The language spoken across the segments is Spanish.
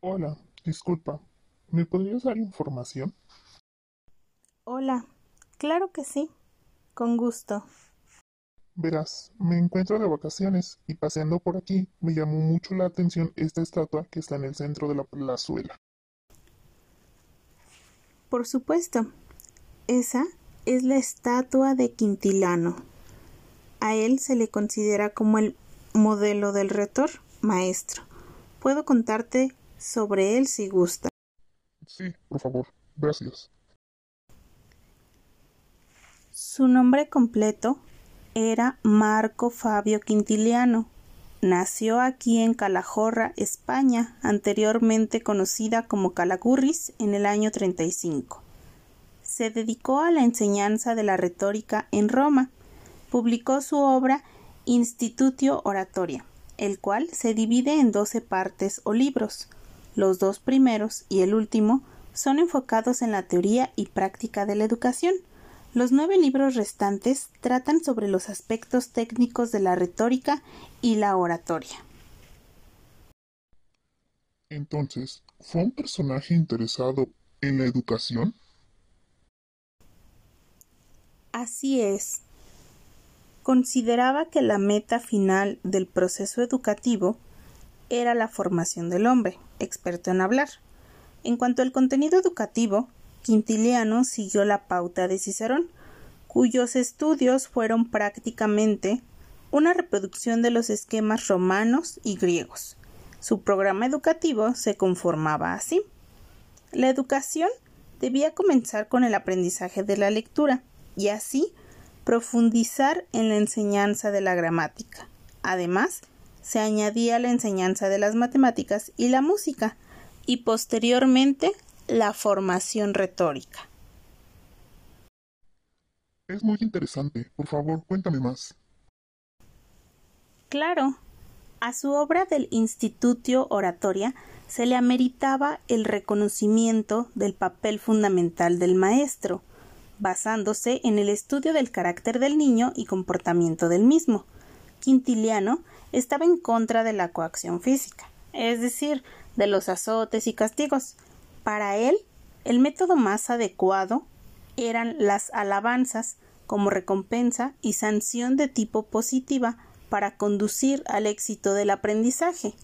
Hola, disculpa, ¿me podrías dar información? Hola, claro que sí, con gusto. Verás, me encuentro de vacaciones y paseando por aquí me llamó mucho la atención esta estatua que está en el centro de la plazuela. Por supuesto, esa es la estatua de Quintilano. A él se le considera como el modelo del retor maestro. Puedo contarte sobre él si gusta. Sí, por favor, gracias. Su nombre completo era Marco Fabio Quintiliano. Nació aquí en Calahorra, España, anteriormente conocida como Calagurris, en el año 35. Se dedicó a la enseñanza de la retórica en Roma. Publicó su obra Institutio Oratoria, el cual se divide en doce partes o libros. Los dos primeros y el último son enfocados en la teoría y práctica de la educación. Los nueve libros restantes tratan sobre los aspectos técnicos de la retórica y la oratoria. Entonces, ¿fue un personaje interesado en la educación? Así es. Consideraba que la meta final del proceso educativo era la formación del hombre, experto en hablar. En cuanto al contenido educativo, Quintiliano siguió la pauta de Cicerón, cuyos estudios fueron prácticamente una reproducción de los esquemas romanos y griegos. Su programa educativo se conformaba así. La educación debía comenzar con el aprendizaje de la lectura y así profundizar en la enseñanza de la gramática. Además, se añadía la enseñanza de las matemáticas y la música, y posteriormente la formación retórica. Es muy interesante. Por favor, cuéntame más. Claro. A su obra del Institutio Oratoria se le ameritaba el reconocimiento del papel fundamental del maestro, basándose en el estudio del carácter del niño y comportamiento del mismo. Quintiliano estaba en contra de la coacción física, es decir, de los azotes y castigos. Para él, el método más adecuado eran las alabanzas como recompensa y sanción de tipo positiva para conducir al éxito del aprendizaje.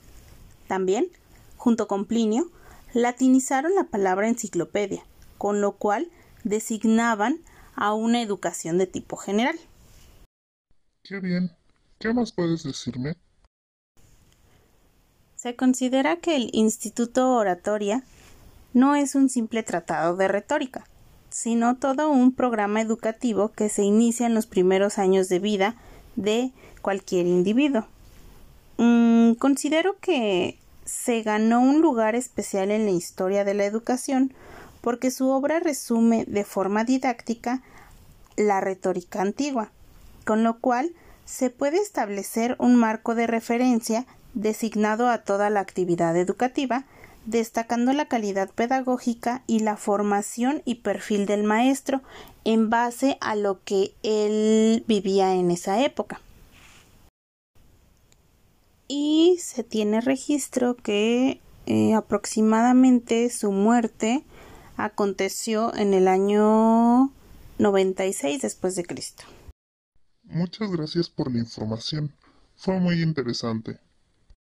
También, junto con Plinio, latinizaron la palabra enciclopedia, con lo cual designaban a una educación de tipo general. Qué bien. ¿Qué más puedes decirme? Se considera que el Instituto Oratoria no es un simple tratado de retórica, sino todo un programa educativo que se inicia en los primeros años de vida de cualquier individuo. Mm, considero que se ganó un lugar especial en la historia de la educación porque su obra resume de forma didáctica la retórica antigua, con lo cual se puede establecer un marco de referencia designado a toda la actividad educativa, destacando la calidad pedagógica y la formación y perfil del maestro en base a lo que él vivía en esa época. Y se tiene registro que eh, aproximadamente su muerte aconteció en el año 96 después de Cristo. Muchas gracias por la información. Fue muy interesante.